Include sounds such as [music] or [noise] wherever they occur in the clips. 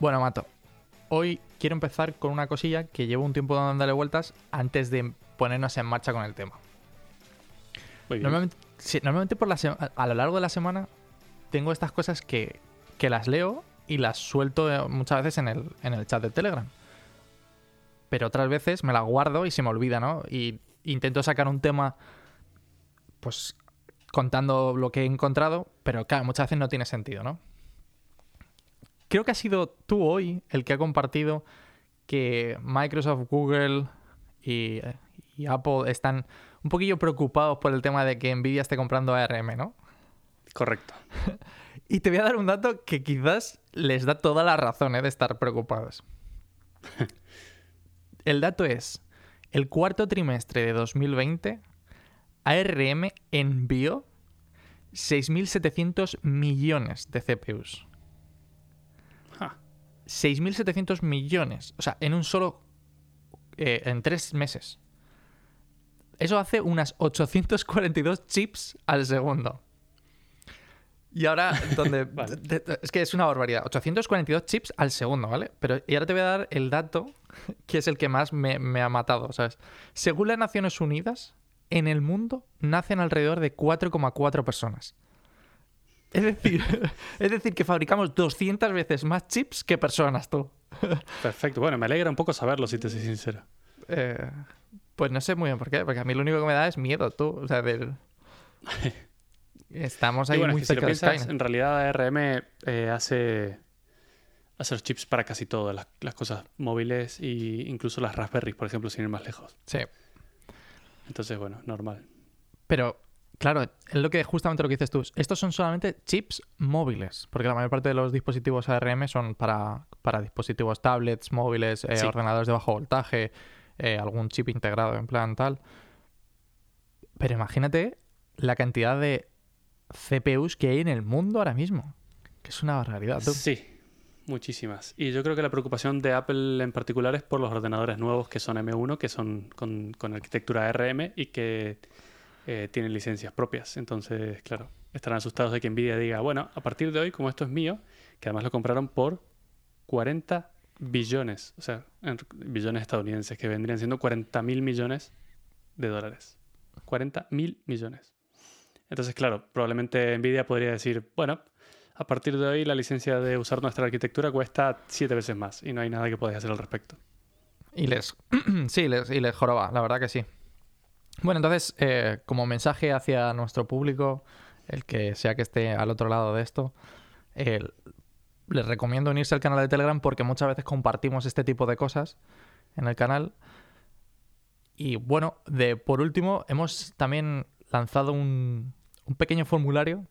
Bueno, Mato, hoy quiero empezar con una cosilla que llevo un tiempo dándole vueltas antes de ponernos en marcha con el tema. Normalmente, sí, normalmente por la a lo largo de la semana tengo estas cosas que, que las leo y las suelto eh, muchas veces en el, en el chat de Telegram. Pero otras veces me las guardo y se me olvida, ¿no? Y intento sacar un tema, pues contando lo que he encontrado, pero claro, muchas veces no tiene sentido, ¿no? Creo que has sido tú hoy el que ha compartido que Microsoft, Google y, y Apple están un poquillo preocupados por el tema de que Nvidia esté comprando ARM, ¿no? Correcto. [laughs] Y te voy a dar un dato que quizás les da toda la razón ¿eh? de estar preocupados. [laughs] El dato es, el cuarto trimestre de 2020, ARM envió 6.700 millones de CPUs. Ja. 6.700 millones. O sea, en un solo... eh, en tres meses. Eso hace unas 842 chips al segundo. Y ahora, donde. [laughs] Vale. es que es una barbaridad. 842 chips al segundo, ¿vale? Pero y ahora te voy a dar el dato [laughs] que es el que más me, me ha matado, ¿sabes? Según las Naciones Unidas, en el mundo nacen alrededor de 4,4 personas. [laughs] Es decir, es decir, que fabricamos 200 veces más chips que personas, tú. Perfecto. Bueno, me alegra un poco saberlo, si te soy sincero. Eh, pues no sé muy bien por qué, porque a mí lo único que me da es miedo, tú. O sea, del... [laughs] Estamos ahí bueno, muy es que si lo cerca de piensas, en realidad ARM eh, hace, hace los chips para casi todo, las, las cosas móviles e incluso las Raspberry, por ejemplo, sin ir más lejos. Sí. Entonces, bueno, normal. Pero, claro, es lo que justamente lo que dices tú. Estos son solamente chips móviles, porque la mayor parte de los dispositivos ARM son para, para dispositivos tablets, móviles, eh, Sí. ordenadores de bajo voltaje, eh, algún chip integrado en plan tal. Pero imagínate la cantidad de CPUs que hay en el mundo ahora mismo. Que es una barbaridad, tú. Sí, muchísimas. Y yo creo que la preocupación de Apple en particular es por los ordenadores nuevos que son M1, que son con, con arquitectura ARM y que eh, tienen licencias propias. Entonces, claro, estarán asustados de que Nvidia diga, bueno, a partir de hoy, como esto es mío, que además lo compraron por 40 billones, o sea, billones estadounidenses, que vendrían siendo 40 mil millones de dólares. 40 mil millones. Entonces, claro, probablemente Nvidia podría decir, bueno, a partir de hoy la licencia de usar nuestra arquitectura cuesta siete veces más y no hay nada que podáis hacer al respecto. Y les. [clears throat] sí, les, y les joroba, la verdad que sí. Bueno, entonces, eh, como mensaje hacia nuestro público, el que sea que esté al otro lado de esto, eh, les recomiendo unirse al canal de Telegram porque muchas veces compartimos este tipo de cosas en el canal. Y bueno, de por último, hemos también lanzado un, un pequeño formulario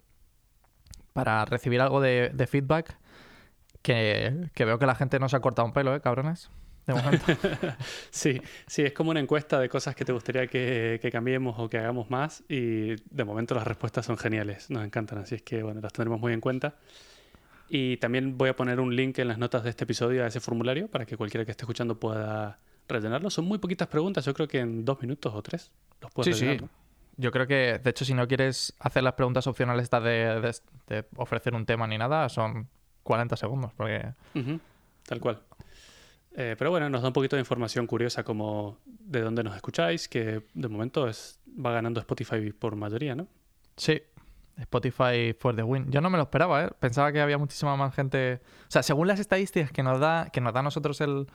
para recibir algo de, feedback. Que, que veo que la gente no se ha cortado un pelo, ¿eh, cabrones? De momento. [laughs] Sí, sí, es como una encuesta de cosas que te gustaría que, que cambiemos o que hagamos más y de momento las respuestas son geniales, nos encantan, así es que bueno, las tendremos muy en cuenta. Y también voy a poner un link en las notas de este episodio a ese formulario para que cualquiera que esté escuchando pueda rellenarlo. Son muy poquitas preguntas, yo creo que en dos minutos o tres los puedes Sí, sí. rellenar. ¿no? Yo creo que, de hecho, si no quieres hacer las preguntas opcionales estas de, de- de ofrecer un tema ni nada, son 40 segundos. Porque Ujú, Tal cual. Eh, pero bueno, nos da un poquito de información curiosa como de dónde nos escucháis, que de momento es, va ganando Spotify por mayoría, ¿no? sí, Spotify for the win. Yo no me lo esperaba, ¿eh? Pensaba que había muchísima más gente. O sea, según las estadísticas que nos da, que nos da a nosotros el,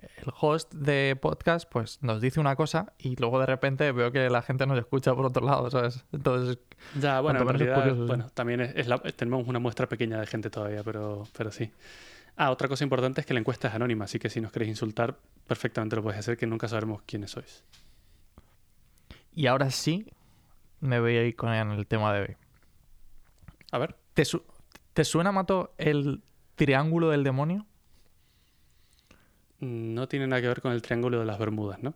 el host de podcast, pues nos dice una cosa y luego de repente veo que la gente nos escucha por otro lado, ¿sabes? Entonces, Ya, bueno, en realidad, curioso, bueno, también es, es la- tenemos una muestra pequeña de gente todavía, pero, pero sí. Ah, otra cosa importante es que la encuesta es anónima, así que si nos queréis insultar, perfectamente lo podéis hacer, que nunca sabremos quiénes sois. y ahora sí, me voy a ir con el tema de hoy. A ver, ¿Te, su- ¿Te suena, Mato, el triángulo del demonio? no tiene nada que ver con el triángulo de las Bermudas, ¿no?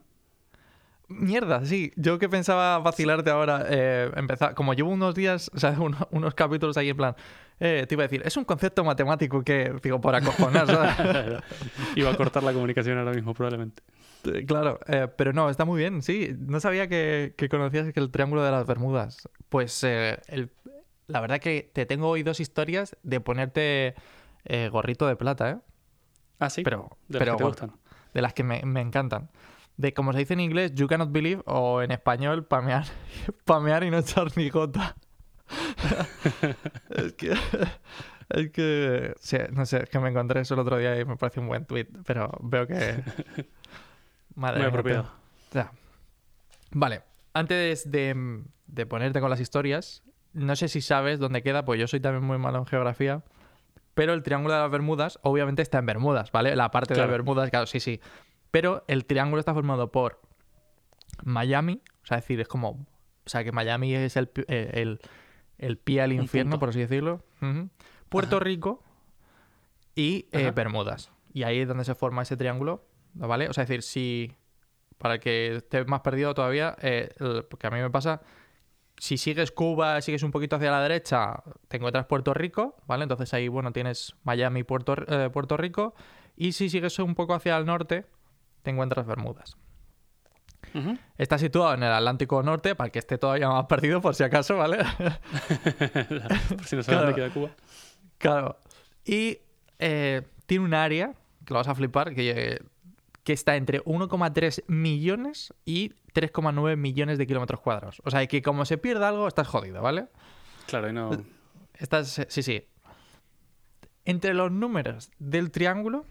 Mierda, sí. Yo que pensaba vacilarte ahora, eh, empezar, como llevo unos días, [laughs] o sea, uno- unos capítulos ahí en plan, eh, te iba a decir, es un concepto matemático que, digo, por acojonar, ¿sabes? [laughs] Iba a cortar la comunicación ahora mismo, probablemente. Eh, claro, eh, pero no, está muy bien, sí. No sabía que, que conocías el Triángulo de las Bermudas. Pues eh, el- la verdad que te tengo hoy dos historias de ponerte gorrito de plata, ¿eh? Ah, sí. Pero, de las pero que te gustan. de las que me, me encantan. De como se dice en inglés, you cannot believe, o en español, pamear, [laughs] pamear y no echar ni gota. [laughs] es que. Es que. sí, no sé, es que me encontré eso el otro día y me parece un buen tweet, pero veo que. [laughs] Madre Muy apropiado. Vale, antes de, de ponerte con las historias, no sé si sabes dónde queda, pues yo soy también muy malo en geografía. Pero el Triángulo de las Bermudas, obviamente, está en Bermudas, ¿vale? La parte Claro. de Bermudas, claro, sí, sí. Pero el triángulo está formado por Miami, o sea, es decir, es como. O sea, que Miami es el, eh, el, el pie al infierno, por así decirlo. Puerto Ajá. Rico y eh. Bermudas. Y ahí es donde se forma ese triángulo, ¿vale? O sea, es decir, si. Para el que esté más perdido todavía, eh, porque a mí me pasa. Si sigues Cuba, sigues un poquito hacia la derecha, te encuentras Puerto Rico, ¿vale? Entonces ahí, bueno, tienes Miami, Puerto, eh, Puerto Rico. Y si sigues un poco hacia el norte, te encuentras Bermudas. Está situado en el Atlántico Norte, para el que esté todavía más perdido, por si acaso, ¿vale? [laughs] Por si no sabes Claro. dónde queda Cuba. claro. Y eh, tiene un área, que lo vas a flipar, que, que está entre 1,3 millones y 3,9 millones de kilómetros cuadrados. O sea, que como se pierda algo, estás jodido, ¿vale? Claro, y no. Estás, sí, sí. Entre los números del triángulo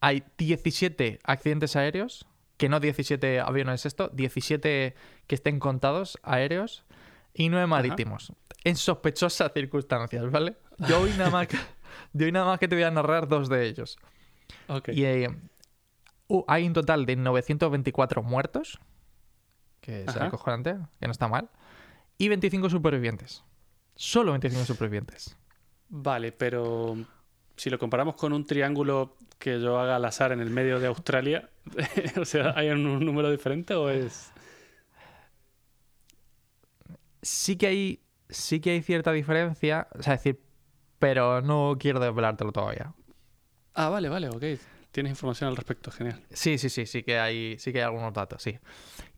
hay 17 accidentes aéreos, que no 17 aviones esto, 17 que estén contados aéreos y 9 marítimos. En sospechosas circunstancias, ¿vale? Yo hoy nada más que, [laughs] de hoy nada más que te voy a narrar dos de ellos. Ok. Y eh, uh, hay un total de 924 muertos, que es Ajá. acojonante, que no está mal, y 25 supervivientes. Solo 25 supervivientes. Vale, pero si lo comparamos con un triángulo que yo haga al azar en el medio de Australia, [laughs] o sea, ¿hay un, un número diferente o es...? Sí que hay, sí que hay cierta diferencia, o sea, decir, pero no quiero desvelártelo todavía. Ah, vale, vale, ok. Tienes información al respecto, genial. Sí, sí, sí, sí que hay, sí que hay algunos datos, sí.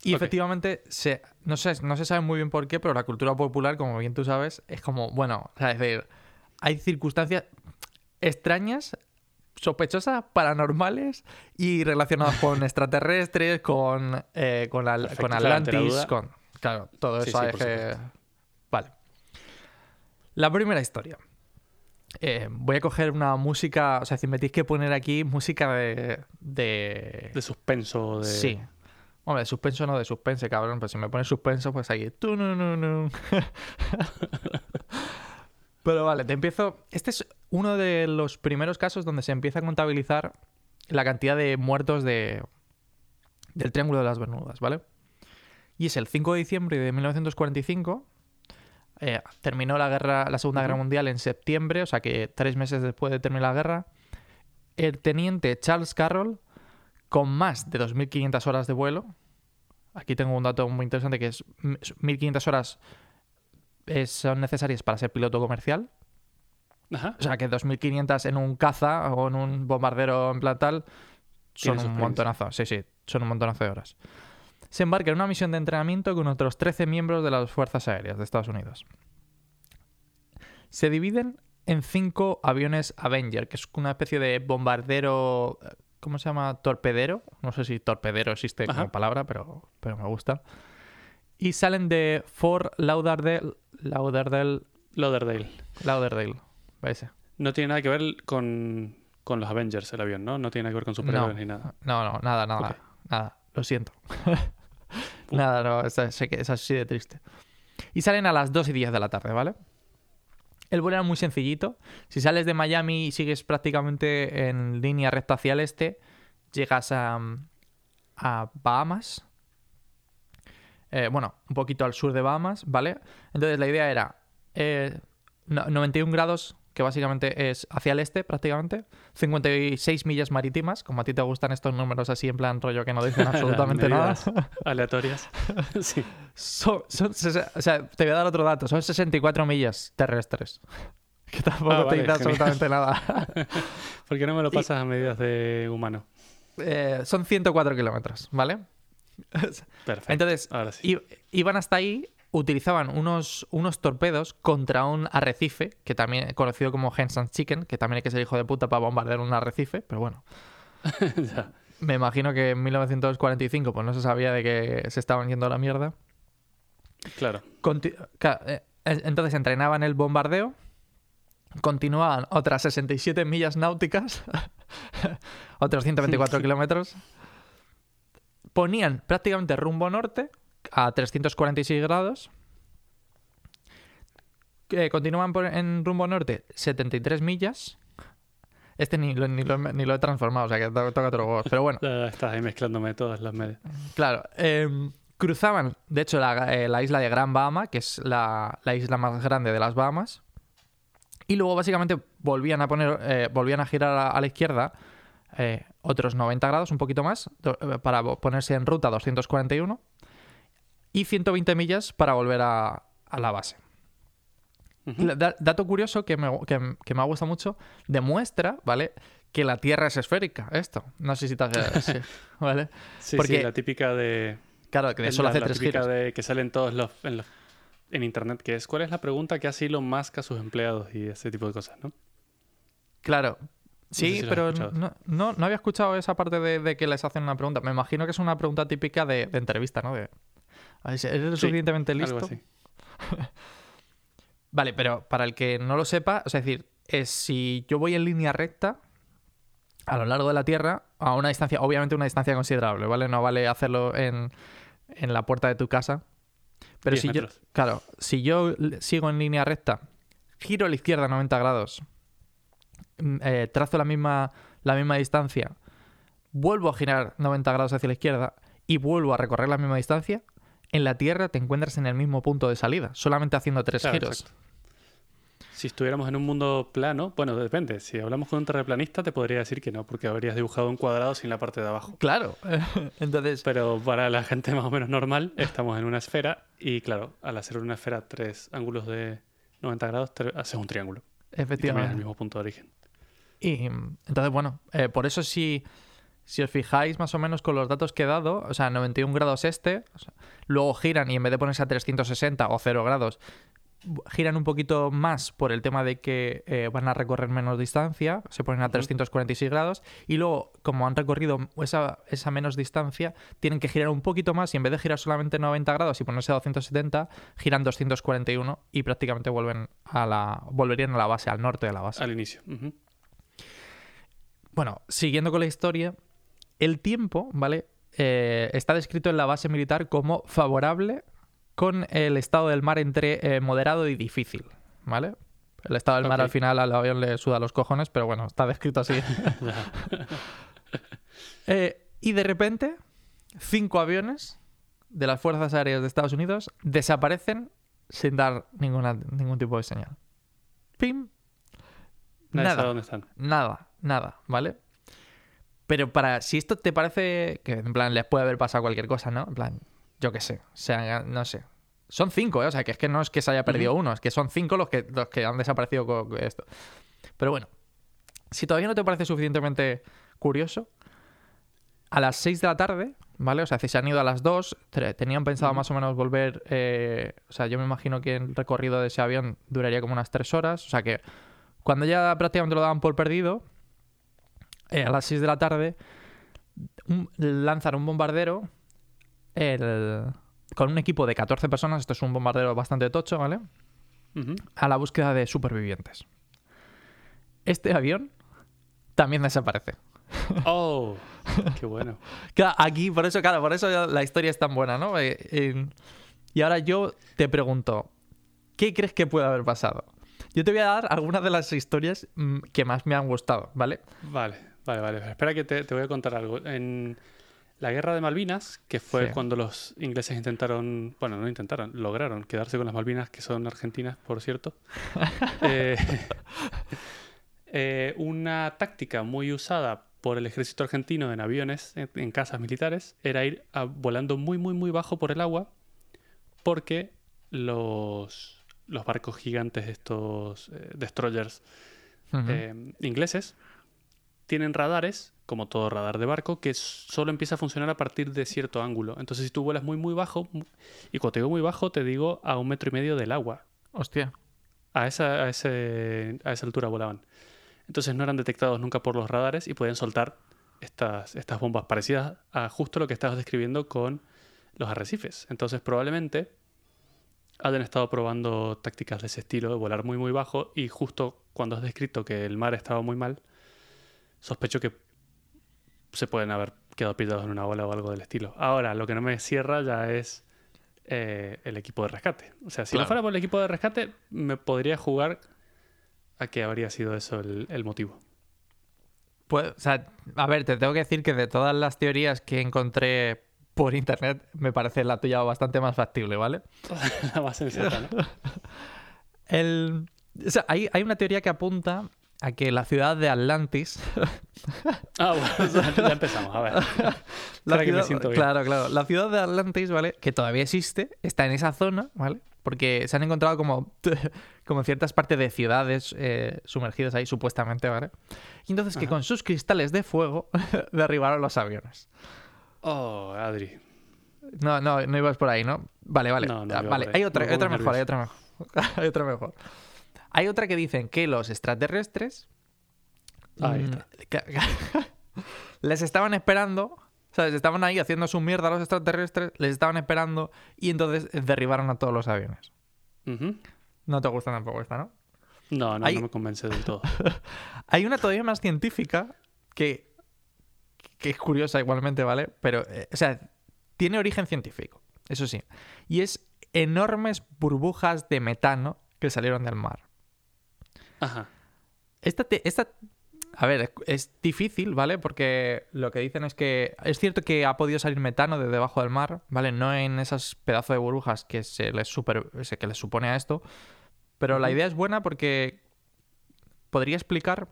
Y efectivamente, se, no, sé, no se sabe muy bien por qué, pero la cultura popular, como bien tú sabes, es como, bueno, o sea, es decir, hay circunstancias extrañas, sospechosas, paranormales y relacionadas con [laughs] extraterrestres, con, eh, con, Perfecto, la Atlantis, con... Claro, todo eso sí, que... Vale. La primera historia. Eh, voy a coger una música, o sea, si me tienes que poner aquí música de... de... De suspenso, de... Sí. Hombre, de suspenso no de suspense, cabrón. Pero si me pones suspenso, pues ahí. [laughs] Pero vale, te empiezo. Este es uno de los primeros casos donde se empieza a contabilizar la cantidad de muertos de del Triángulo de las Bermudas, ¿vale? Y es el 5 de diciembre de 1945. eh, terminó la guerra, la Segunda Guerra. Mundial en septiembre, o sea que tres meses después de terminar la guerra. El teniente Charles Carroll con más de 2.500 horas de vuelo. Aquí tengo un dato muy interesante que es 1.500 horas son necesarias para ser piloto comercial. Ajá. O sea que 2.500 en un caza o en un bombardero en plan tal son un montonazo. Sí, sí, son un montonazo de horas. Se embarca en una misión de entrenamiento con otros 13 miembros de las Fuerzas Aéreas de Estados Unidos. Se dividen en cinco aviones Avenger, que es una especie de bombardero. eh, ¿Cómo se llama? Torpedero. No sé si torpedero existe como Ajá. palabra, pero, pero me gusta. Y salen de Fort Lauderdale. Lauderdale. Lauderdale. Lauderdale. No tiene nada que ver con, con los Avengers, el avión, ¿no? No tiene nada que ver con superhéroes No. ni nada. No, no, nada, nada. Nada. Lo siento. nada, no, es, sé que es así de triste. Y salen a las 2 y 10 de la tarde, ¿vale? El vuelo era muy sencillito. Si sales de Miami y sigues prácticamente en línea recta hacia el este, llegas a, a Bahamas. Eh, bueno, un poquito al sur de Bahamas, ¿vale? Entonces la idea era eh, no- 91 grados, que básicamente es hacia el este prácticamente, 56 millas marítimas, como a ti te gustan estos números así en plan rollo que no dicen [laughs] absolutamente nada. Aleatorias. [laughs] sí. Son, son sese- o sea, te voy a dar otro dato, son 64 millas terrestres. Que tampoco Ah, te vale, absolutamente nada. [laughs] ¿Por qué no me lo pasas a medidas de humano? Eh, son 104 kilómetros, ¿vale? Perfecto. Entonces, Ahora sí. i- iban hasta ahí utilizaban unos, unos torpedos contra un arrecife, que también conocido como Hens and Chicken, que también hay que ser hijo de puta para bombardear un arrecife, pero bueno. [laughs] Ya. Me imagino que en 1945 pues no se sabía de que se estaban yendo a la mierda. Claro. Conti- eh, Entonces entrenaban el bombardeo, continuaban otras 67 millas náuticas, [laughs] otros 124 kilómetros, ponían prácticamente rumbo norte a 346 grados, eh, continuaban por- en rumbo norte 73 millas. Este ni lo, ni lo- ni lo he transformado, o sea que to- toca otro huevo. Pero bueno, [laughs] estás ahí mezclándome todas las medias. Claro, eh, cruzaban, de hecho, la, eh, la isla de Gran Bahama, que es la, la isla más grande de las Bahamas, y luego básicamente volvían a poner, eh, volvían a girar a, a la izquierda eh, otros 90 grados, un poquito más, eh, para ponerse en ruta 241 y 120 millas para volver a, a la base. Dato curioso que me, que, que me ha gustado mucho, demuestra, ¿vale? Que la Tierra es esférica, esto. No sé si te has... [laughs] sí, ¿Vale? Sí, Porque- sí, la típica de... Claro, que solo la, hace la tres típica giros. de que salen todos los en, los- en internet, que es ¿cuál es la pregunta que hace Elon Musk a sus empleados y ese tipo de cosas, ¿no? Claro. Sí, pero no, no, no había escuchado esa parte de, de que les hacen una pregunta. Me imagino que es una pregunta típica de, de entrevista, ¿no? De, ¿Eres lo Sí, suficientemente Algo listo? así. [laughs] Vale, pero para el que no lo sepa, o sea, es decir, es si yo voy en línea recta a lo largo de la Tierra a una distancia, obviamente una distancia considerable, ¿vale? No vale hacerlo en, en la puerta de tu casa. Pero 10 si yo, claro, si yo sigo en línea recta, giro a la izquierda 90 grados, eh, trazo la misma, la misma distancia, vuelvo a girar 90 grados hacia la izquierda y vuelvo a recorrer la misma distancia, en la Tierra te encuentras en el mismo punto de salida, solamente haciendo tres Claro, giros. exacto. Si estuviéramos en un mundo plano, bueno, depende. Si hablamos con un terraplanista, te podría decir que no, porque habrías dibujado un cuadrado sin la parte de abajo. Claro. [laughs] Entonces, Pero para la gente más o menos normal, estamos en una esfera y, claro, al hacer una esfera tres ángulos de 90 grados, haces un triángulo. Y terminas en el efectivamente. mismo punto de origen. Y entonces, bueno, eh, por eso si, si os fijáis más o menos con los datos que he dado, o sea, 91 grados este, o sea, luego giran y en vez de ponerse a 360 o 0 grados, giran un poquito más por el tema de que eh, van a recorrer menos distancia, se ponen a 346 grados, y luego, como han recorrido esa, esa menos distancia, tienen que girar un poquito más y en vez de girar solamente 90 grados y ponerse a 270, giran 241 y prácticamente vuelven a la, volverían a la base, al norte de la base. Al inicio. Ujú. Bueno, siguiendo con la historia, el tiempo, ¿vale? Eh, está descrito en la base militar como favorable con el estado del mar entre eh, moderado y difícil, ¿vale? El estado del mar al final al avión le suda los cojones, pero bueno, está descrito así. [laughs] Eh, y de repente, cinco aviones de las Fuerzas Aéreas de Estados Unidos desaparecen sin dar ninguna, ningún tipo de señal. ¡Pim! Nadie Nada. sabe dónde están. Nada, nada, ¿vale? Pero para, si esto te parece que en plan les puede haber pasado cualquier cosa, ¿no? En plan, yo qué sé, o sea, no sé. Son cinco, ¿eh? O sea, que es que no es que se haya perdido uno, es que son cinco los que, los que han desaparecido con esto. Pero bueno, si todavía no te parece suficientemente curioso, a las 6 de la tarde, ¿vale? O sea, si se han ido a las 2, tre- tenían pensado más o menos volver, eh, o sea, yo me imagino que el recorrido de ese avión duraría como unas 3 horas, o sea que cuando ya prácticamente lo daban por perdido, eh, a las 6 de la tarde, un- lanzan un bombardero el- con un equipo de 14 personas, esto es un bombardero bastante tocho, ¿vale? A la búsqueda de supervivientes. Este avión también desaparece. ¡Oh! [laughs] ¡Qué bueno! Claro, Aquí, por eso, claro, por eso la historia es tan buena, ¿no? Eh, eh, y ahora yo te pregunto, ¿qué crees que puede haber pasado? Yo te voy a dar algunas de las historias mm, que más me han gustado, ¿vale? Vale, vale, vale. Espera que te, te voy a contar algo. En la guerra de Malvinas, que fue Sí. cuando los ingleses intentaron, bueno, no intentaron, lograron quedarse con las Malvinas, que son argentinas, por cierto. [laughs] eh, [laughs] eh, una táctica muy usada por el ejército argentino en aviones, en, en casas militares, era ir a- volando muy, muy, muy bajo por el agua, porque los, los barcos gigantes, estos eh, destroyers, eh, ingleses tienen radares como todo radar de barco, que solo empieza a funcionar a partir de cierto ángulo. Entonces, si tú vuelas muy, muy bajo, y cuando te digo muy bajo, te digo a un metro y medio del agua. Hostia. A esa, a ese, a esa altura volaban. Entonces no eran detectados nunca por los radares y podían soltar estas, estas bombas parecidas a justo lo que estabas describiendo con los arrecifes. Entonces probablemente hayan estado probando tácticas de ese estilo, de volar muy muy bajo y justo cuando has descrito que el mar estaba muy mal, sospecho que se pueden haber quedado pillados en una ola o algo del estilo. Ahora, lo que no me cierra ya es eh, el equipo de rescate. O sea, si no fuera por el equipo de rescate, me podría jugar a que habría sido eso el, motivo. Pues, o sea, a ver, te tengo que decir que de todas las teorías que encontré por internet, me parece la tuya bastante más factible, ¿vale? [laughs] la más sensata, ¿no? el, o sea, hay, hay una teoría que apunta a que la ciudad de Atlantis. [laughs] ah, bueno, ya empezamos, a ver. [laughs] La que me siento bien. Claro, claro. La ciudad de Atlantis, ¿vale? Que todavía existe, está en esa zona, ¿vale? Porque se han encontrado como, como ciertas partes de ciudades eh, sumergidas ahí, supuestamente, ¿vale? Y entonces que con sus cristales de fuego derribaron los aviones. Oh, Adri. No, no, no ibas por ahí, ¿no? Vale, vale. Ah, vale, hay otra, hay otra mejor, hay otra mejor. [laughs] hay otra mejor. Hay otra que dicen que los extraterrestres mm, [laughs] les estaban esperando, ¿sabes? Estaban ahí haciendo su mierda a los extraterrestres, les estaban esperando y entonces derribaron a todos los aviones. No te gusta tampoco esta, ¿no? No, no, no me convence del todo. [laughs] Hay una todavía más científica que, que es curiosa igualmente, ¿vale? Pero, eh, o sea, tiene origen científico, eso sí. Y es enormes burbujas de metano que salieron del mar. Ajá. Esta, esta, a ver, es difícil, ¿vale? Porque lo que dicen es que es cierto que ha podido salir metano de debajo del mar, ¿vale? No en esas pedazos de burbujas que se les, super, que les supone a esto, pero la idea es buena porque podría explicar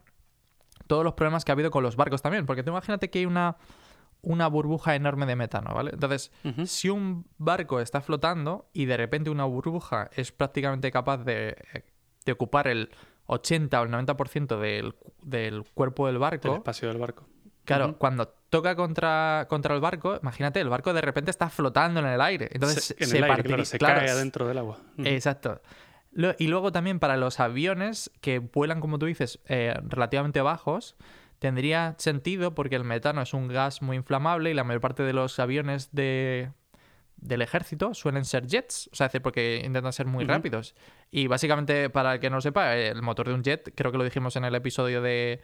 todos los problemas que ha habido con los barcos también, porque tú imagínate que hay una, una burbuja enorme de metano, ¿vale? Entonces, si un barco está flotando y de repente una burbuja es prácticamente capaz de, de ocupar el 80 o el 90% del, del cuerpo del barco. El espacio del barco. Claro, cuando toca contra, contra el barco, imagínate, el barco de repente está flotando en el aire. Entonces se, se, cae adentro del agua. Exacto. Y luego también para los aviones que vuelan, como tú dices, eh, relativamente bajos, tendría sentido porque el metano es un gas muy inflamable y la mayor parte de los aviones de, del ejército suelen ser jets, o sea, porque intentan ser muy rápidos. Y básicamente, para el que no lo sepa, el motor de un jet, creo que lo dijimos en el episodio de,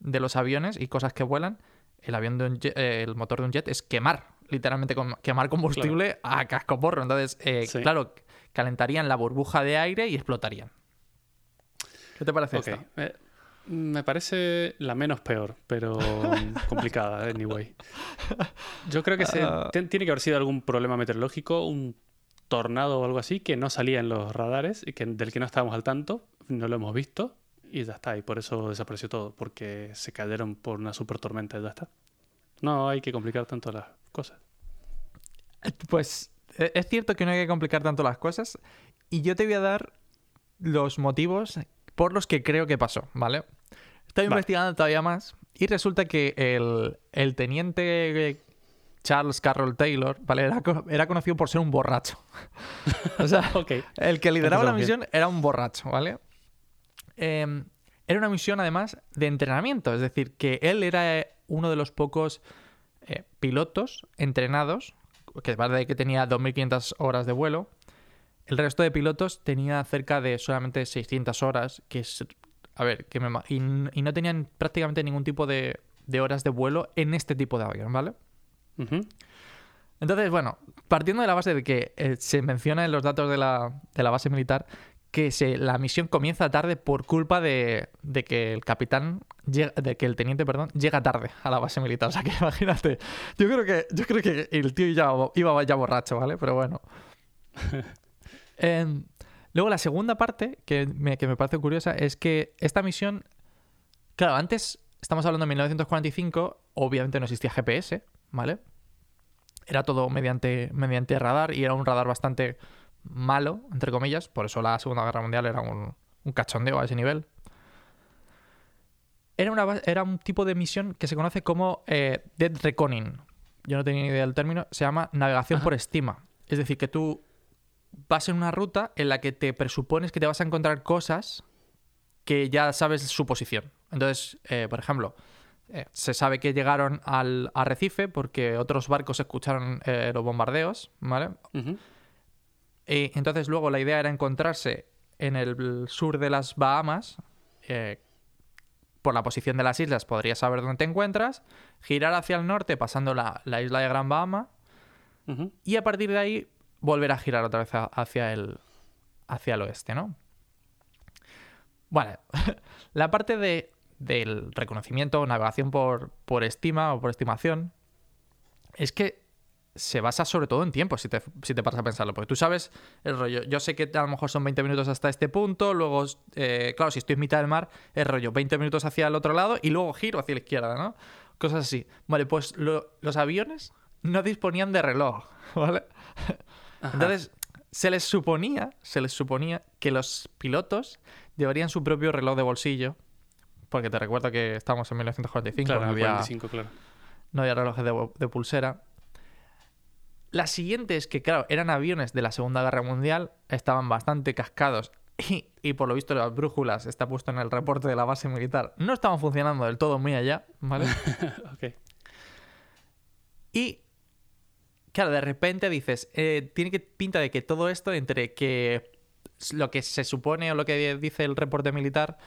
de los aviones y cosas que vuelan, el avión de un eh, el motor de un jet es quemar, literalmente quemar combustible a casco porro. Entonces, eh, claro, calentarían la burbuja de aire y explotarían. ¿Qué te parece esto? Eh, me parece la menos peor, pero [laughs] complicada, anyway. Yo creo que ah. tiene que haber sido algún problema meteorológico, un tornado o algo así que no salía en los radares y que, del que no estábamos al tanto, no lo hemos visto y ya está. Y por eso desapareció todo, porque se cayeron por una super tormenta y ya está. No hay que complicar tanto las cosas. Pues es cierto que no hay que complicar tanto las cosas y yo te voy a dar los motivos por los que creo que pasó, ¿vale? Estoy investigando todavía más y resulta que el, el teniente Charles Carroll Taylor, ¿vale? Era, conocido por ser un borracho. [laughs] o sea, [laughs] el que lideraba la misión era un borracho, ¿vale? Em, era una misión además de entrenamiento, es decir, que él era eh, uno de los pocos eh, pilotos entrenados, que es verdad que tenía 2.500 horas de vuelo. El resto de pilotos tenía cerca de solamente 600 horas, que es... A ver, que me, y, no tenían prácticamente ningún tipo de, de horas de vuelo en este tipo de avión, ¿vale? Entonces, bueno, partiendo de la base de que eh, se menciona en los datos de la, base militar que se, la misión comienza tarde por culpa de, que el capitán, de que el teniente, perdón, llega tarde a la base militar. O sea que [laughs] imagínate, yo creo que, yo creo que el tío ya iba ya borracho, ¿vale? Pero bueno. [laughs] Em, luego la segunda parte, que me, que me parece curiosa, es que esta misión, claro, antes, estamos hablando de 1945, obviamente no existía GPS, ¿vale? Era todo mediante, mediante radar y era un radar bastante malo, entre comillas, por eso la Segunda Guerra Mundial era un, cachondeo a ese nivel. Era, una, era un tipo de misión que se conoce como eh, Dead Reckoning. Yo no tenía ni idea del término. Se llama navegación Ajá. por estima. Es decir, que tú vas en una ruta en la que te presupones que te vas a encontrar cosas que ya sabes su posición. Entonces, eh, por ejemplo, eh, se sabe que llegaron al arrecife porque otros barcos escucharon los bombardeos, ¿vale? Y entonces luego la idea era encontrarse en el sur de las Bahamas. eh, por la posición de las islas podrías saber dónde te encuentras. Girar hacia el norte pasando la, la isla de Gran Bahama. Y a partir de ahí volver a girar otra vez a- hacia el, hacia el oeste, ¿no? Bueno, [laughs] la parte de, del reconocimiento o navegación por, por estima o por estimación es que se basa sobre todo en tiempo, si te, si te paras a pensarlo. Porque tú sabes el rollo. Yo sé que a lo mejor son 20 minutos hasta este punto. Luego, eh, claro, si estoy en mitad del mar, es rollo 20 minutos hacia el otro lado y luego giro hacia la izquierda, ¿no? Cosas así. Vale, pues lo- los aviones no disponían de reloj, [laughs] ¿vale? Ajá. Entonces, se les suponía, se les suponía que los pilotos llevarían su propio reloj de bolsillo. Porque te recuerdo que estamos en 1945, claro, no, el había, 45, claro. no había relojes de, de pulsera. La siguiente es que, claro, eran aviones de la Segunda Guerra Mundial, estaban bastante cascados y, y por lo visto las brújulas, está puesto en el reporte de la base militar, no estaban funcionando del todo muy allá, ¿vale? [laughs] ok. Y claro, de repente dices, eh, tiene que pinta de que todo esto entre que lo que se supone o lo que dice el reporte militar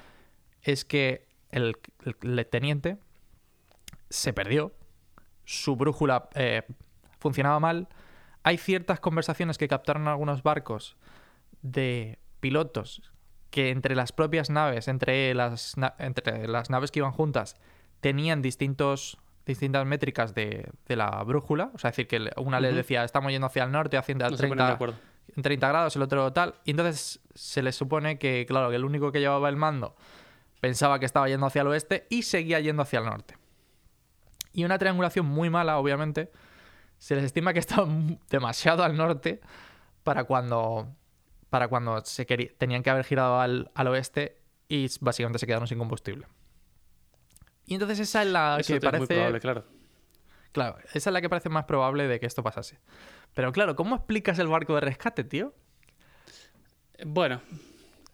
es que el, el teniente se perdió, su brújula eh, funcionaba mal, hay ciertas conversaciones que captaron algunos barcos de pilotos que entre las propias naves, entre las, na- entre las naves que iban juntas, tenían distintos distintas métricas de, de la brújula. O sea, es decir, que una les decía, estamos yendo hacia el norte, haciendo No se ponen de 30, acuerdo. en 30 grados, el otro tal. Y entonces se les supone que, claro, que el único que llevaba el mando pensaba que estaba yendo hacia el oeste y seguía yendo hacia el norte. Y una triangulación muy mala, obviamente. Se les estima que estaba mu- demasiado al norte para cuando, para cuando se tenían que haber girado al, al oeste y básicamente se quedaron sin combustible. Y entonces esa es la Eso que es muy parece... probable, claro. Claro, esa es la que parece más probable de que esto pasase. Pero claro, ¿cómo explicas el barco de rescate, tío? Bueno,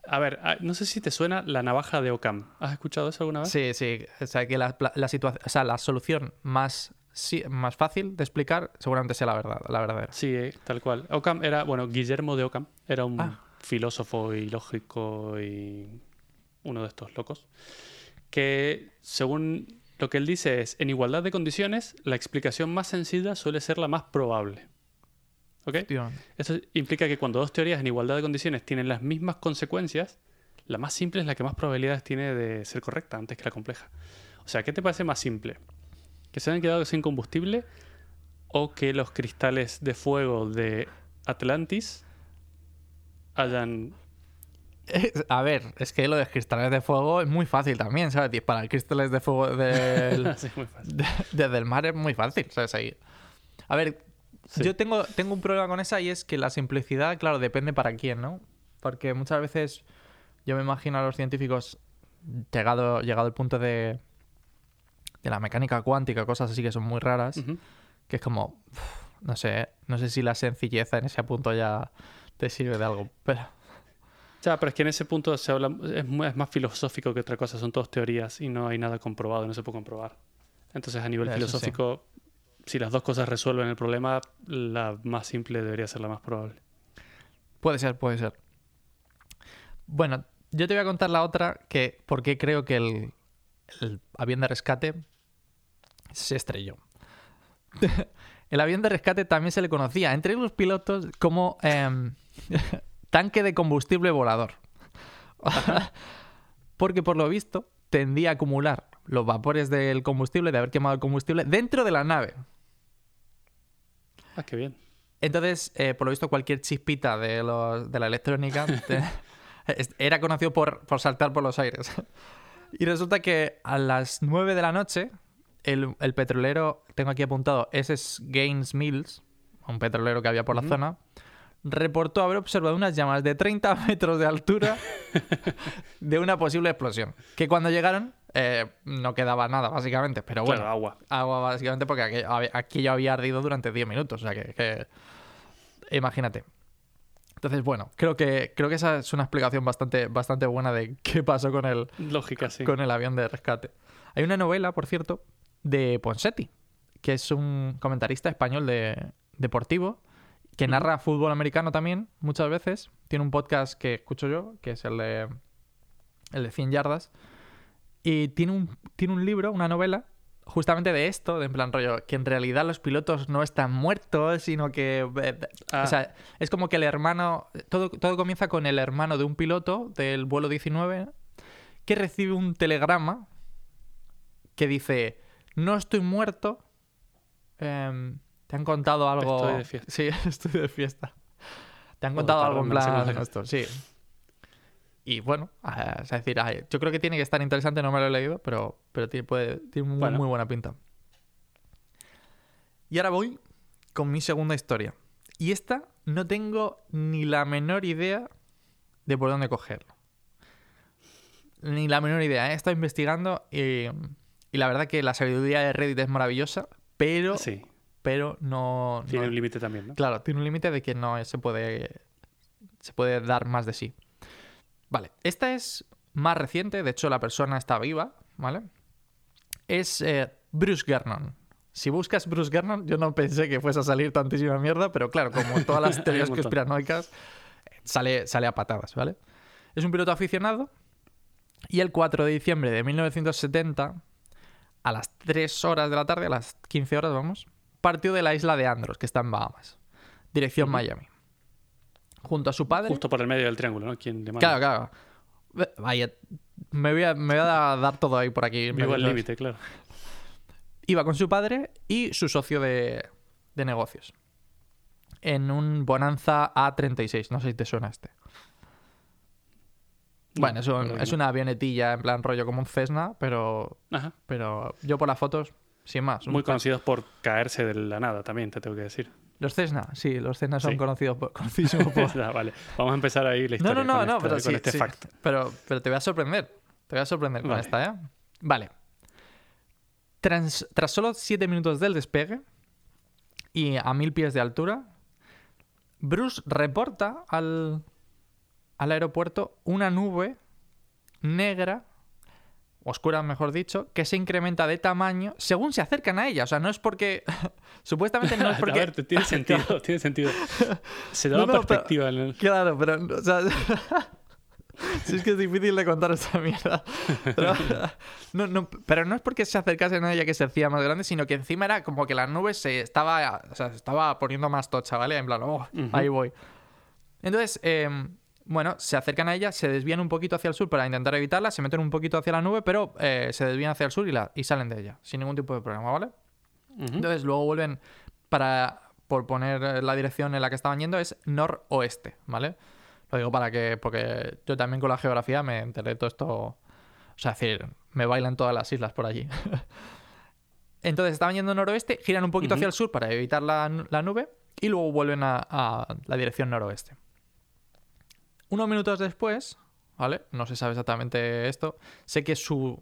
a ver, ah, no sé si te suena la navaja de Ocam. ¿Has escuchado eso alguna vez? Sí, sí. O sea, que la, la situa- o sea, la solución más, sí, más fácil de explicar seguramente sea la verdad, la verdadera. Sí, eh, tal cual. Ockham era, bueno, Guillermo de Ockham era un Ah. filósofo y lógico y uno de estos locos, que según lo que él dice es, en igualdad de condiciones, la explicación más sencilla suele ser la más probable. ¿Ok? Tío, Esto implica que cuando dos teorías en igualdad de condiciones tienen las mismas consecuencias, la más simple es la que más probabilidades tiene de ser correcta antes que la compleja. O sea, ¿qué te parece más simple? ¿Que se hayan quedado sin combustible o que los cristales de fuego de Atlantis hayan... A ver, es que lo de cristales de fuego es muy fácil también, ¿sabes? Disparar cristales de fuego del- [laughs] Sí, muy fácil. de- desde el mar es muy fácil, ¿sabes? Ahí. A ver, Sí. yo tengo, tengo un problema con esa y es que la simplicidad, claro, depende para quién, ¿no? Porque muchas veces yo me imagino a los científicos llegado, llegado el punto de, de la mecánica cuántica, cosas así que son muy raras, que es como, no sé, no sé si la sencilleza en ese punto ya te sirve de algo, pero... Ya, pero es que en ese punto se habla, es, es más filosófico que otra cosa, son todas teorías y no hay nada comprobado, no se puede comprobar. Entonces, a nivel Eso sí. filosófico, si las dos cosas resuelven el problema, la más simple debería ser la más probable. Puede ser, puede ser. Bueno, yo te voy a contar la otra que por qué creo que el, el avión de rescate se estrelló. [laughs] el avión de rescate también se le conocía entre los pilotos como em, [laughs] tanque de combustible volador. [laughs] Porque por lo visto tendía a acumular los vapores del combustible, de haber quemado el combustible, dentro de la nave. Ah, qué bien. Entonces, eh, por lo visto, cualquier chispita de, los- de la electrónica te- era conocido por, por saltar por los aires. Y resulta que a las 9 de la noche, el, el petrolero, tengo aquí apuntado, ese es Gaines Mills, un petrolero que había por la zona, reportó haber observado unas llamas de 30 [laughs] metros de altura [laughs] de una posible explosión. Que cuando llegaron, eh, no quedaba nada, básicamente. Pero bueno, Claro, agua. agua básicamente porque aquello, aquello había ardido durante 10 minutos. O sea que, que- imagínate. Entonces, bueno, creo que, creo que esa es una explicación bastante, bastante buena de qué pasó con el, Lógica, sí. con el avión de rescate. Hay una novela, por cierto, de Ponsetti, que es un comentarista español de deportivo, que narra fútbol americano también, muchas veces. Tiene un podcast que escucho yo, que es el de, el de 100 yardas. Y tiene un, tiene un libro, una novela, justamente de esto, de en plan rollo, que en realidad los pilotos no están muertos, sino que... eh, Ah. O sea, es como que el hermano... Todo, todo comienza con el hermano de un piloto del vuelo 19 que recibe un telegrama que dice, no estoy muerto, em, te han contado algo... Estoy de fiesta. Sí, [laughs] estoy de fiesta. Te han contado algo en plan esto, sí. Y bueno, ah, es decir, yo creo que tiene que estar interesante, no me lo he leído, pero, pero tiene, puede- tiene muy, Bueno. muy buena pinta. Y ahora voy con mi segunda historia. Y esta no tengo ni la menor idea de por dónde cogerlo. Ni la menor idea. ¿eh? He estado investigando y, y la verdad que la sabiduría de Reddit es maravillosa, pero, Sí, pero no... no- tiene un límite también, ¿no? Claro, tiene un límite de que no se puede, se puede dar más de sí. Vale, esta es más reciente, de hecho la persona está viva, ¿vale? Es eh, Bruce Gernon. Si buscas Bruce Gernon, yo no pensé que fuese a salir tantísima mierda, pero claro, como [laughs] todas las teorías conspiranoicas, sale, sale a patadas, ¿vale? Es un piloto aficionado y el 4 de diciembre de 1970, a las 3 horas de la tarde, a las 15 horas, vamos, partió de la isla de Andros, que está en Bahamas, dirección. Miami. Junto a su padre. Justo por el medio del triángulo, ¿no? ¿Quién? Claro, claro. Vaya, me voy a, me voy a dar todo ahí por aquí. Vivo medio, límite, claro. Iba con su padre y su socio de, de negocios. En un Bonanza A36. No sé si te suena este. Bueno, es, un- no. una avionetilla en plan rollo como un Cessna, pero, Ajá. pero yo por las fotos, sin más. Muy conocidos por caerse de la nada también, te tengo que decir. Los Cessna, sí, los Cessna son Sí. conocidos por, [laughs] vale, vamos a empezar ahí la No, historia no, no, con, no, esta- pero con sí, este sí. fact. Pero, pero te voy a sorprender. Te voy a sorprender con esta, ¿eh? Vale. Tras, tras solo 7 minutos del despegue y a mil pies de altura, Bruce reporta al, al aeropuerto una nube negra, oscura mejor dicho, que se incrementa de tamaño según se acercan a ella. O sea, no es porque... [laughs] supuestamente no es [laughs] porque... A ver, tiene [laughs] sentido, tiene sentido. Se da No, una no, pero- perspectiva. en el- Claro, pero. O sea, si es que es difícil de contar esta mierda. Pero no, no, pero no es porque se acercasen a ella que se hacía más grande, sino que encima era como que la nube se estaba, o sea, se estaba poniendo más tocha, ¿vale? En plan, oh, ahí voy. Entonces, eh, bueno, se acercan a ella, se desvían un poquito hacia el sur para intentar evitarla, se meten un poquito hacia la nube, pero eh, se desvían hacia el sur y, la, y salen de ella, sin ningún tipo de problema, ¿vale? Entonces luego vuelven para por poner la dirección en la que estaban yendo es noroeste, ¿vale? Lo digo para que porque yo también con la geografía me enteré de todo esto, o sea, es decir, me bailan todas las islas por allí. [laughs] Entonces estaban yendo noroeste, giran un poquito hacia el sur para evitar la, la nube y luego vuelven a, a la dirección noroeste. Unos minutos después, ¿vale? No se sabe exactamente esto. Sé que su,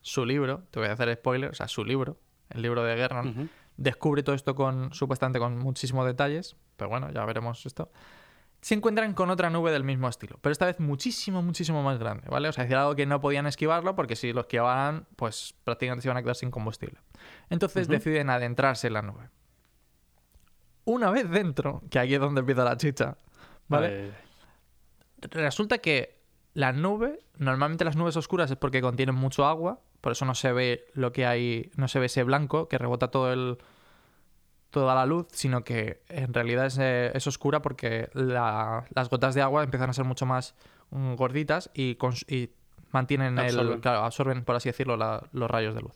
su libro, te voy a hacer spoiler, o sea, su libro, el libro de Gernon, descubre todo esto con supuestamente con muchísimos detalles, pero bueno, ya veremos esto. Se encuentran con otra nube del mismo estilo, pero esta vez muchísimo, muchísimo más grande, ¿vale? O sea, es algo que no podían esquivarlo porque si lo esquivaran, pues prácticamente se iban a quedar sin combustible. Entonces deciden adentrarse en la nube. Una vez dentro, que aquí es donde empieza la chicha, ¿vale? Eh, Resulta que la nube, normalmente las nubes oscuras es porque contienen mucho agua, por eso no se ve lo que hay, no se ve ese blanco que rebota todo el toda la luz, sino que en realidad es, eh, es oscura porque la- las gotas de agua empiezan a ser mucho más mm, gorditas y, mantienen el claro, absorben por así decirlo la- los rayos de luz.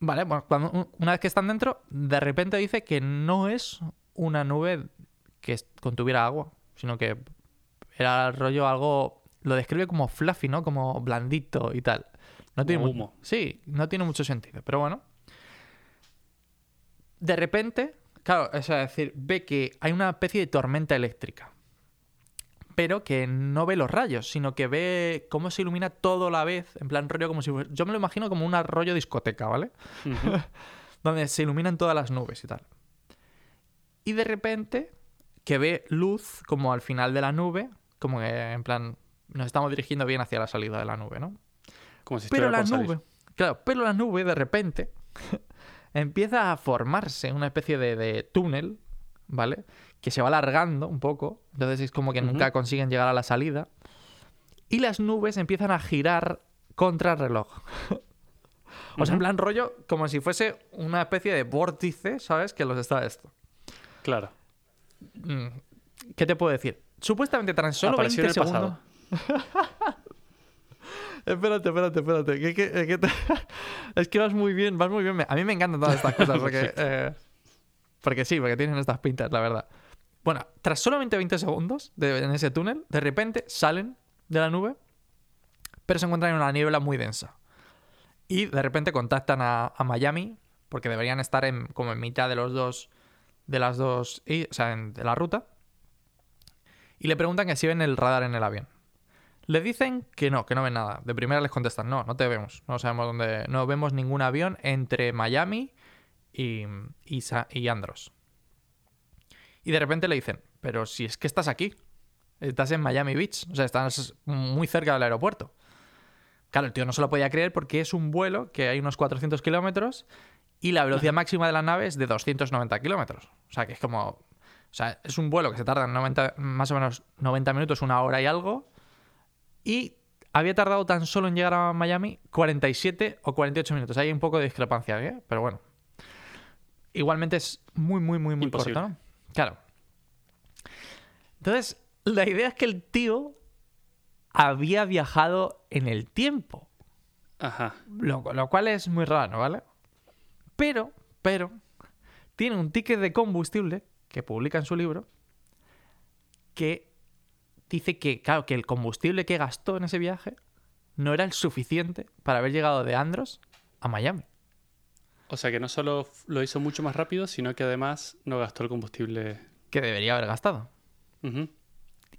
Vale, bueno, cuando, un- una vez que están dentro, de repente dice que no es una nube que contuviera agua, sino que era rollo algo. Lo describe como fluffy, ¿no? Como blandito y tal. No tiene Como humo. Sí, no tiene mucho sentido, pero bueno. De repente, claro, es decir, ve que hay una especie de tormenta eléctrica. pero que no ve los rayos, sino que ve cómo se ilumina todo a la vez, en plan rollo como si fuese- Yo me lo imagino como un rollo discoteca, ¿vale? [laughs] Donde se iluminan todas las nubes y tal. Y de repente que ve luz como al final de la nube, como que en plan nos estamos dirigiendo bien hacia la salida de la nube, ¿no? Como si Pero la salir. nube, claro, pero la nube de repente [laughs] empieza a formarse una especie de, de túnel, ¿vale? Que se va alargando un poco, entonces es como que nunca consiguen llegar a la salida. Y las nubes empiezan a girar contra el reloj. [laughs] O sea, en plan rollo, como si fuese una especie de vórtice, ¿sabes? Que los está esto. Claro. Mm, ¿Qué te puedo decir? Supuestamente tras solo Apareció 20 en el segundos. pasado. [laughs] Espérate, espérate, espérate. que- que- que te- [laughs] Es que vas muy bien, vas muy bien. A mí me encantan todas estas cosas porque... [laughs] Eh, Porque sí, porque tienen estas pintas, la verdad. Bueno, tras solamente 20 segundos de- en ese túnel, de repente salen de la nube, pero se encuentran en una niebla muy densa. Y de repente contactan a, a Miami, porque deberían estar en, como en mitad de los dos, de las dos, y- o sea, en- de la ruta. Y le preguntan que si ven el radar en el avión. Le dicen que no, que no ven nada. De primera les contestan, no, no te vemos. No sabemos dónde. No vemos ningún avión entre Miami y, y, y Andros. Y de repente le dicen, pero si es que estás aquí. Estás en Miami Beach. O sea, estás muy cerca del aeropuerto. Claro, el tío no se lo podía creer porque es un vuelo que hay unos 400 kilómetros y la velocidad máxima de la nave es de 290 kilómetros. O sea, que es como... O sea, es un vuelo que se tarda en 90, más o menos 90 minutos, una hora y algo. Y había tardado tan solo en llegar a Miami 47 o 48 minutos. Hay un poco de discrepancia, ¿eh? Pero bueno. Igualmente es muy, muy, muy, muy Imposible. corto, ¿no? Claro. Entonces, la idea es que el tío había viajado en el tiempo. Ajá. Lo, lo cual es muy raro, ¿vale? Pero, pero, tiene un ticket de combustible que publica en su libro que dice que, claro, que el combustible que gastó en ese viaje no era el suficiente para haber llegado de Andros a Miami. O sea que no solo lo hizo mucho más rápido, sino que además no gastó el combustible. Que debería haber gastado.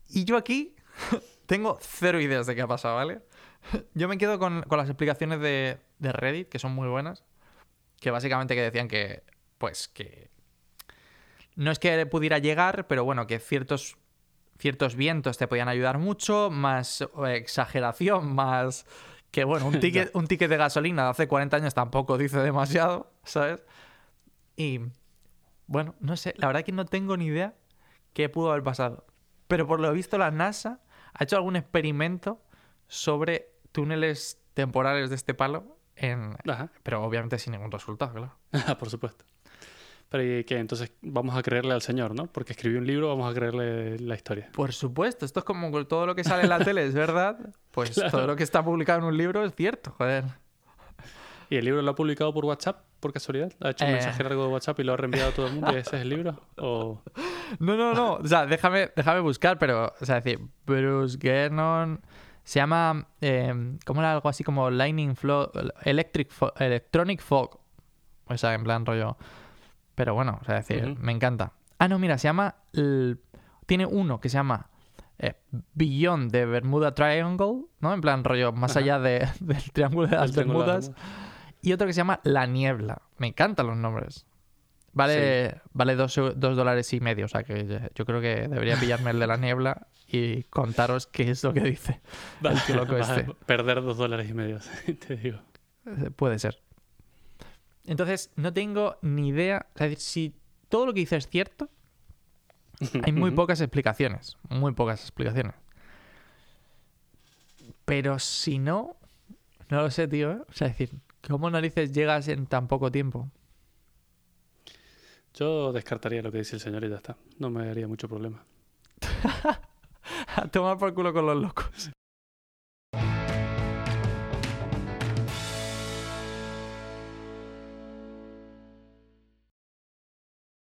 Y yo aquí [laughs] tengo cero ideas de qué ha pasado, ¿vale? Yo me quedo con, con las explicaciones de, de Reddit, que son muy buenas. Que básicamente que decían que, pues, que no es que pudiera llegar, pero bueno, que ciertos, ciertos vientos te podían ayudar mucho, más eh, exageración, más que, bueno, un [laughs] ticket, un ticket de gasolina de hace 40 años tampoco dice demasiado, ¿sabes? Y, bueno, no sé, la verdad que no tengo ni idea qué pudo haber pasado. Pero por lo visto la NASA ha hecho algún experimento sobre túneles temporales de este palo, en... Pero obviamente sin ningún resultado, claro. [laughs] Por supuesto. Pero ¿y qué? Entonces vamos a creerle al señor, ¿no? Porque escribió un libro, vamos a creerle la historia. Por supuesto, esto es como todo lo que sale en la tele, es verdad. Pues todo lo que está publicado en un libro es cierto, joder. ¿Y el libro lo ha publicado por WhatsApp, por casualidad? ¿Ha hecho un Eh. mensaje largo de WhatsApp y lo ha reenviado a todo el mundo y ese es el libro? ¿O... No, no, no. O sea, déjame, déjame buscar, pero, o sea, decir, Bruce Gernon se llama, eh, ¿cómo era algo así como Lightning Flow, Electric Fo- Electronic Fog? O sea, en plan rollo. Pero bueno, o sea, decir, Ujú. me encanta. Ah, no, mira, se llama, el- tiene uno que se llama eh, Beyond the Bermuda Triangle, ¿no? En plan rollo, más Ajá. allá de- [laughs] del Triángulo de las de Bermudas. Y otro que se llama La Niebla. Me encantan los nombres. Vale, vale dos, dos dólares y medio. O sea que yo- creo que debería pillarme el de la niebla y contaros qué es lo que dice. Va- El [laughs] loco este. perder dos dólares y medio, [laughs] te digo. Eh, Puede ser. Entonces, no tengo ni idea. Es decir, si todo lo que dice es cierto, [laughs] hay muy pocas explicaciones. Muy pocas explicaciones. Pero si no, no lo sé, tío. ¿eh? O sea, es decir, ¿cómo narices llegas en tan poco tiempo? Yo descartaría lo que dice el señor y ya está. No me haría mucho problema. [laughs] A tomar por culo con los locos.